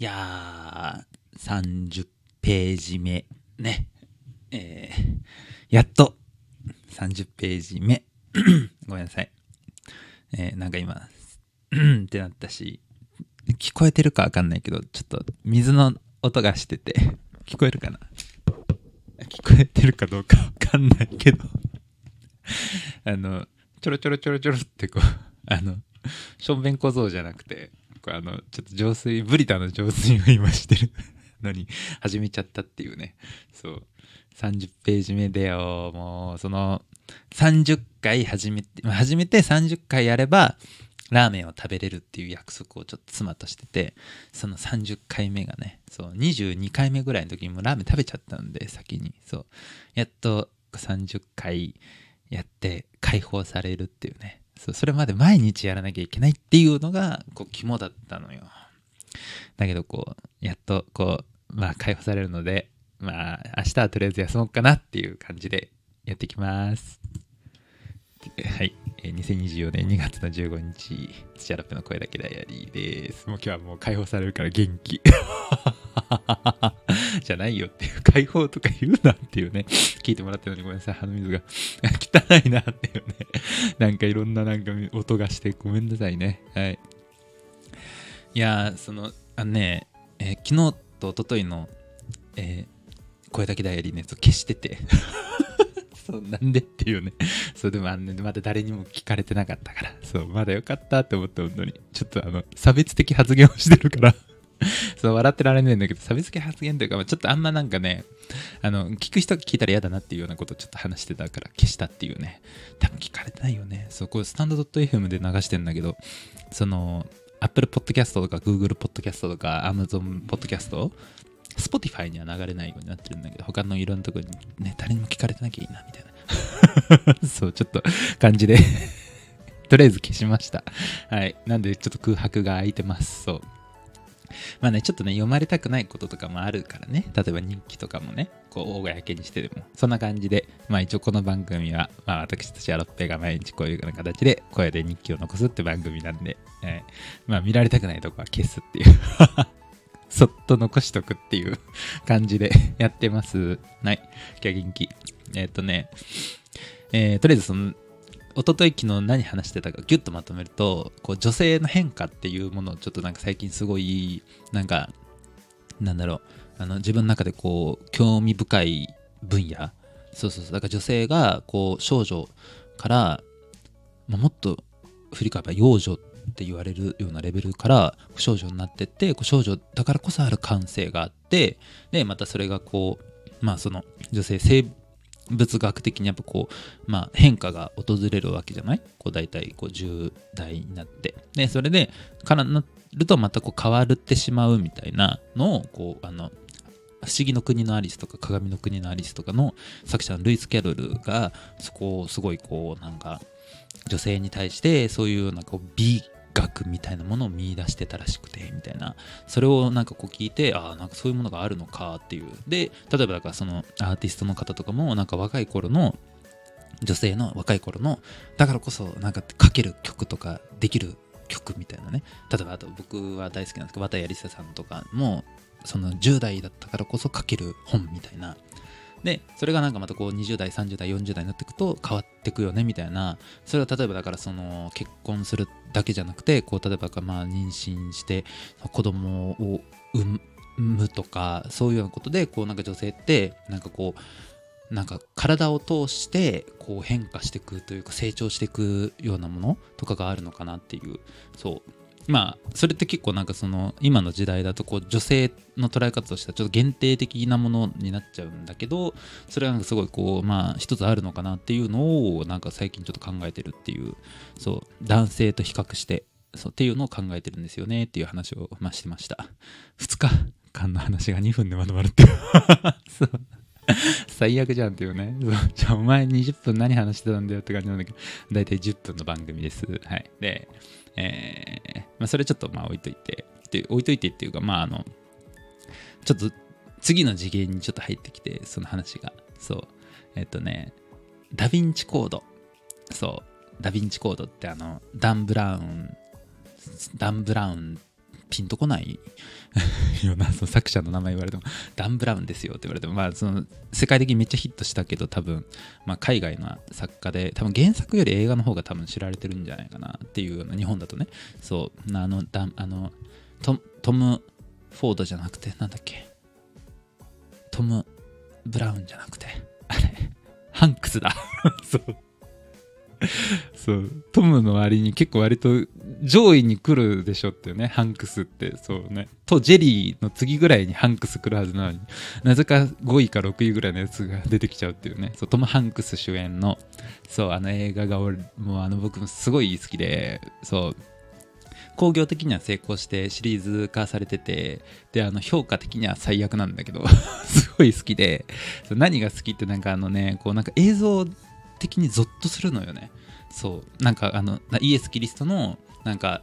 いやー、30ページ目、ね。えー、やっと、30ページ目。ごめんなさい。えー、なんか今、うんってなったし、聞こえてるかわかんないけど、ちょっと水の音がしてて、聞こえるかな？聞こえてるかどうか わかんないけどあの、ちょろちょろちょろちょろってこう、あの、しょんべん小僧じゃなくて、こうあの、ちょっと浄水、ブリタの浄水を今してるのに始めちゃったっていうね。そう。30ページ目でよ。もう、その、30回始めて、始めて30回やれば、ラーメンを食べれるっていう約束をちょっと妻としてて、その30回目がね、そう、22回目ぐらいの時にもうラーメン食べちゃったんで、先に。そう。やっと30回やって解放されるっていうね。そうそれまで毎日やらなきゃいけないっていうのがこう肝だったのよ。だけどこうやっとこうまあ解放されるのでまあ明日はとりあえず休もうかなっていう感じでやってきます。はい。え2024年2月の15日土屋ラップの声だけダイアリーです。もう今日はもう解放されるから元気。じゃないよっていう、解放とか言うなっていうね、聞いてもらってるのにごめんなさい、鼻水が 汚いなっていうね、なんかいろんななんか音がしてごめんなさいね。はい。いやその、あのね、えー、昨日と一昨日の、えー、声だけダイアリーのやつを消しててそう、なんでっていうね。そう、でもあの、ね、まだ誰にも聞かれてなかったから、そう、まだよかったって思って、本当に。ちょっとあの、差別的発言をしてるから そう、笑ってられないんだけど、差別的発言というか、ちょっとあんまなんかね、あの、聞く人が聞いたら嫌だなっていうようなことをちょっと話してたから消したっていうね。多分聞かれてないよね。そう、これスタンド .fm で流してんだけど、その、Apple Podcast とか Google Podcast とか Amazon Podcast Spotify には流れないようになってるんだけど、他のいろんなとこにね、誰にも聞かれてなきゃいいな、みたいな。そう、ちょっと感じで とりあえず消しました。はい。なんで、ちょっと空白が空いてます。そう。まあね、ちょっとね、読まれたくないこととかもあるからね、例えば日記とかもね、こう、大公にしてでも、そんな感じで、まあ一応この番組は、まあ私たちアロッペが毎日こういうような形で声で日記を残すって番組なんで、えー、まあ見られたくないとこは消すっていう そっと残しとくっていう 感じで やってます。はい。今日は元気。えー、っとね、えー、とりあえずその、一昨日昨日何話してたかギュッとまとめるとこう女性の変化っていうものをちょっとなんか最近すごいなんかなんだろうあの自分の中でこう興味深い分野。そうそうそう。だから女性がこう少女から、まあ、もっと振り返れば幼女って言われるようなレベルから少女になってって少女だからこそある感性があってでまたそれがこうまあその女性性物学的にやっぱこう、まあ、変化が訪れるわけじゃない？こう大体こう10代になって。でそれでからなるとまたこう変わってしまうみたいなのをこうあの不思議の国のアリスとか鏡の国のアリスとかの作者のルイス・キャロルがそこをすごいこうなんか女性に対してそういうなんか美学みたいなものを見出してたらしくてみたいな。それをなんかこう聞いてああなんかそういうものがあるのかっていう。で例えばだからそのアーティストの方とかもなんか若い頃の女性の若い頃のだからこそなんか書ける曲とかできる曲みたいなね。例えばあと僕は大好きなんですけど綿谷りささんとかもその10代だったからこそ書ける本みたいな。でそれがなんかまたこう20代30代40代になっていくと変わっていくよねみたいな。それは例えばだからその結婚するだけじゃなくてこう例えばまあ妊娠して子供を産むとかそういうようなことでこうなんか女性ってなんかこうなんか体を通してこう変化していくというか成長していくようなものとかがあるのかなっていう。そう。まあそれって結構なんかその今の時代だとこう女性の捉え方としてはちょっと限定的なものになっちゃうんだけどそれはなんかすごいこうまあ一つあるのかなっていうのをなんか最近ちょっと考えてるっていうそう男性と比較してそうっていうのを考えてるんですよねっていう話を、まあ、してました。2日間の話が2分でまとまるっていう。そう。最悪じゃんっていうね。じゃあお前20分何話してたんだよって感じなんだけど、だいたい10分の番組です。はい。で、えー、まあ、それちょっとまあ置いといて、で置いといてっていうか、まああの、ちょっと次の次元にちょっと入ってきて、その話が。そう。えっとね、ダヴィンチコード。そう。ダヴィンチコードってあの、ダン・ブラウン、ダン・ブラウンピンとこない。ようなその作者の名前言われてもダン・ブラウンですよって言われてもまあその世界的にめっちゃヒットしたけど多分、まあ、海外の作家で多分原作より映画の方が多分知られてるんじゃないかなっていうような日本だとね。そうあのダあのトトム・フォードじゃなくてなんだっけ？トム・ブラウンじゃなくてあれハンクスだ。そう。そうトムの割に結構割と上位に来るでしょってねハンクスってそうね。とジェリーの次ぐらいにハンクス来るはずなのになぜか5位か6位ぐらいのやつが出てきちゃうっていうね。そうトム・ハンクス主演のそうあの映画が俺もうあの僕もすごい好きでそう。工業的には成功してシリーズ化されててであの評価的には最悪なんだけど すごい好きで何が好きってなんかあのねこうなんか映像的にゾッとするのよね。そうなんかあのイエス・キリストのなんか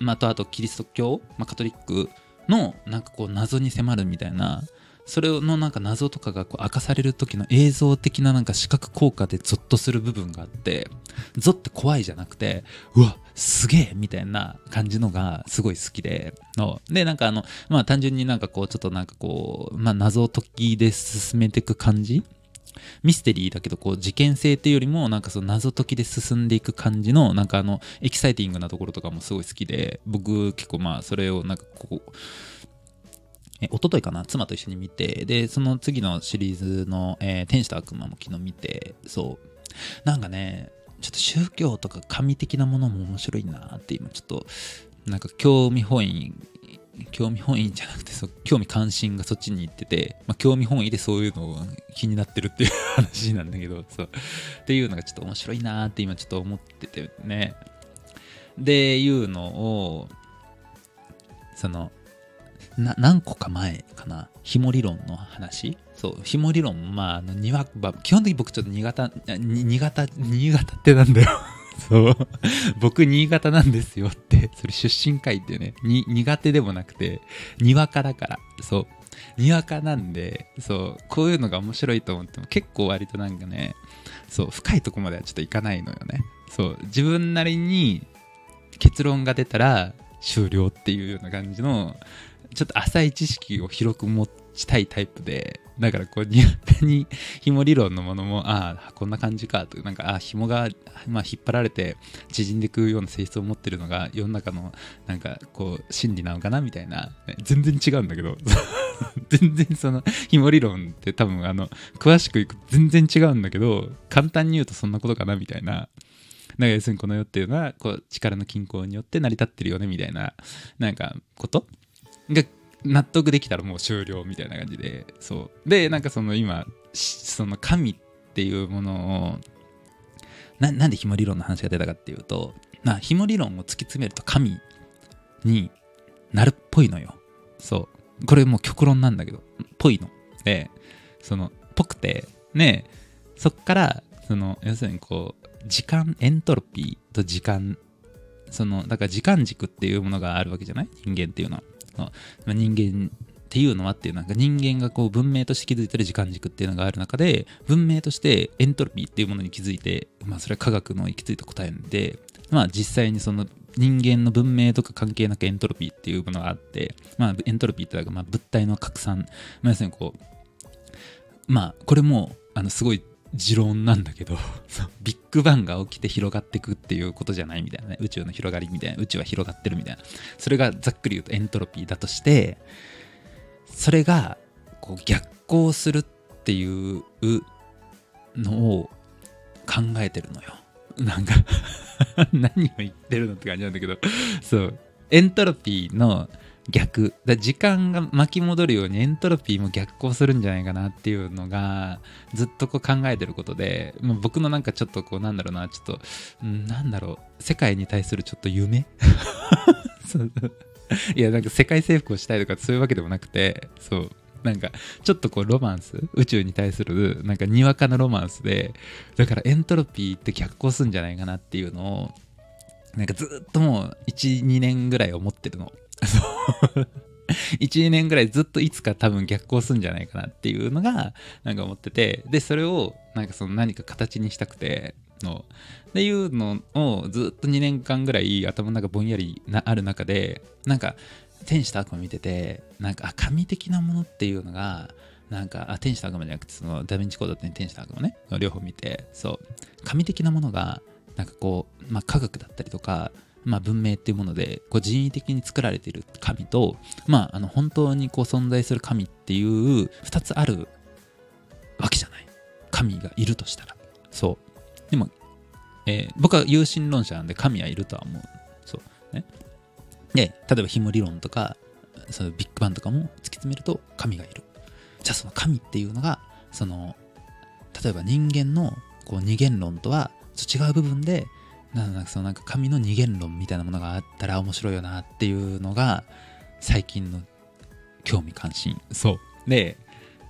まあ、とあとキリスト教、まあ、カトリックのなんかこう謎に迫るみたいな。それのなんか謎とかがこう明かされる時の映像的ななんか視覚効果でゾッとする部分があってゾって怖いじゃなくてうわすげえみたいな感じのがすごい好きでの。でなんかあのまあ単純になんかこうちょっとなんかこうまあ謎解きで進めていく感じミステリーだけどこう事件性っていうよりもなんかその謎解きで進んでいく感じのなんかあのエキサイティングなところとかもすごい好きで僕結構まあそれをなんかこうえ一昨日かな妻と一緒に見てでその次のシリーズの、えー、天使と悪魔も昨日見てそう。なんかねちょっと宗教とか神的なものも面白いなって今ちょっとなんか興味本位興味本位じゃなくて興味関心がそっちに行ってて、まあ、興味本位でそういうのを気になってるっていう話なんだけど そう。っていうのがちょっと面白いなって今ちょっと思っててね。でいうのをそのな何個か前かな紐理論の話。そう紐理論まああのにわ基本的に僕ちょっと新潟新潟新潟ってなんだよ。そう。僕、新潟なんですよって、それ出身会ってね、に、苦手でもなくて、にわかだから、そう。にわかなんで、そう、こういうのが面白いと思っても結構割となんかね、そう、深いとこまではちょっといかないのよね。そう、自分なりに結論が出たら終了っていうような感じの、ちょっと浅い知識を広く持ってちたいタイプで、だからこう苦手に紐理論のものもああこんな感じかとなんかあ紐が、まあ、引っ張られて縮んでくような性質を持ってるのが世の中のなんかこう真理なのかなみたいな、ね、全然違うんだけど。全然その紐理論って多分あの詳しくいくと全然違うんだけど簡単に言うとそんなことかなみたいな。なんか要するにこの世っていうのはこう力の均衡によって成り立ってるよねみたいななんかこと？が納得できたらもう終了みたいな感じでそう。でなんかその今その神っていうものをななんで紐理論の話が出たかっていうとな紐理論を突き詰めると神になるっぽいのよ。そう。これもう極論なんだけどっぽいの。でそのっぽくてねそっからその要するにこう時間エントロピーと時間そのだから時間軸っていうものがあるわけじゃない？人間っていうのは。人間っていうのはっていうなんか人間がこう文明として築いてる時間軸っていうのがある中で文明としてエントロピーっていうものに気づいて、まあ、それは科学の行き着いた答えなんで、まあ、実際にその人間の文明とか関係なくエントロピーっていうものがあって、まあ、エントロピーってのはまあ物体の拡散、まあ、要するにこうまあこれもあのすごい持論なんだけど ビッグバンが起きて広がっていくっていうことじゃないみたいなね。宇宙の広がりみたいな。宇宙は広がってるみたいな。それがざっくり言うとエントロピーだとしてそれがこう逆行するっていうのを考えてるのよ。なんか 何を言ってるのって感じなんだけど。そう。エントロピーの逆。だ時間が巻き戻るようにエントロピーも逆行するんじゃないかなっていうのがずっとこう考えてることで、まあ、僕のなんかちょっとこうなんだろうなちょっとなんだろう。世界に対するちょっと夢？いやなんか世界征服をしたいとかそういうわけでもなくてそう。なんかちょっとこうロマンス？宇宙に対するなんかにわかなロマンスでだからエントロピーって逆行するんじゃないかなっていうのをなんかずっともう12年ぐらい思ってるの。12年ぐらいずっといつか多分逆行するんじゃないかなっていうのがなんか思っててでそれをなんかその何か形にしたくてのっていうのをずっと2年間ぐらい頭の中ぼんやりなある中でなんか天使と悪魔見ててなんかあ神的なものっていうのがなんかあ天使と悪魔じゃなくてそのダヴィンチコードって天使と悪魔ね両方見てそう。神的なものがなんかこう、まあ、科学だったりとか、まあ、文明っていうものでこう人為的に作られている神と、まあ、あの本当にこう存在する神っていう2つあるわけじゃない。神がいるとしたら。そう。でも、えー、僕は有神論者なんで神はいるとは思う。そう。ね。で例えばヒム理論とかそのビッグバンとかも突き詰めると神がいる。じゃあその神っていうのがその例えば人間のこう二元論とは違う部分でなんかそのなんか神の二元論みたいなものがあったら面白いよなっていうのが最近の興味関心。そう。で、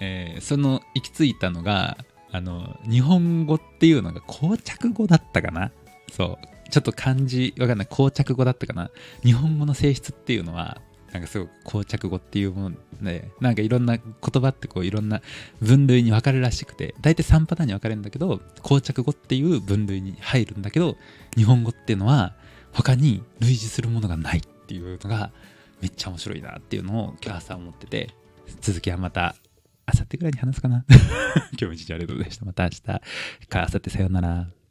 えー、その行き着いたのがあの日本語っていうのが膠着語だったかな？そう。ちょっと漢字わかんない。膠着語だったかな？日本語の性質っていうのはなんかすごく膠着語っていうもので、なんかいろんな言葉ってこういろんな分類に分かるらしくて、大体3パターンに分かれるんだけど、膠着語っていう分類に入るんだけど、日本語っていうのは他に類似するものがないっていうのがめっちゃ面白いなっていうのを今日朝思ってて、続きはまた明後日ぐらいに話すかな 今日も一日ありがとうございました。また明日か明後日さようなら。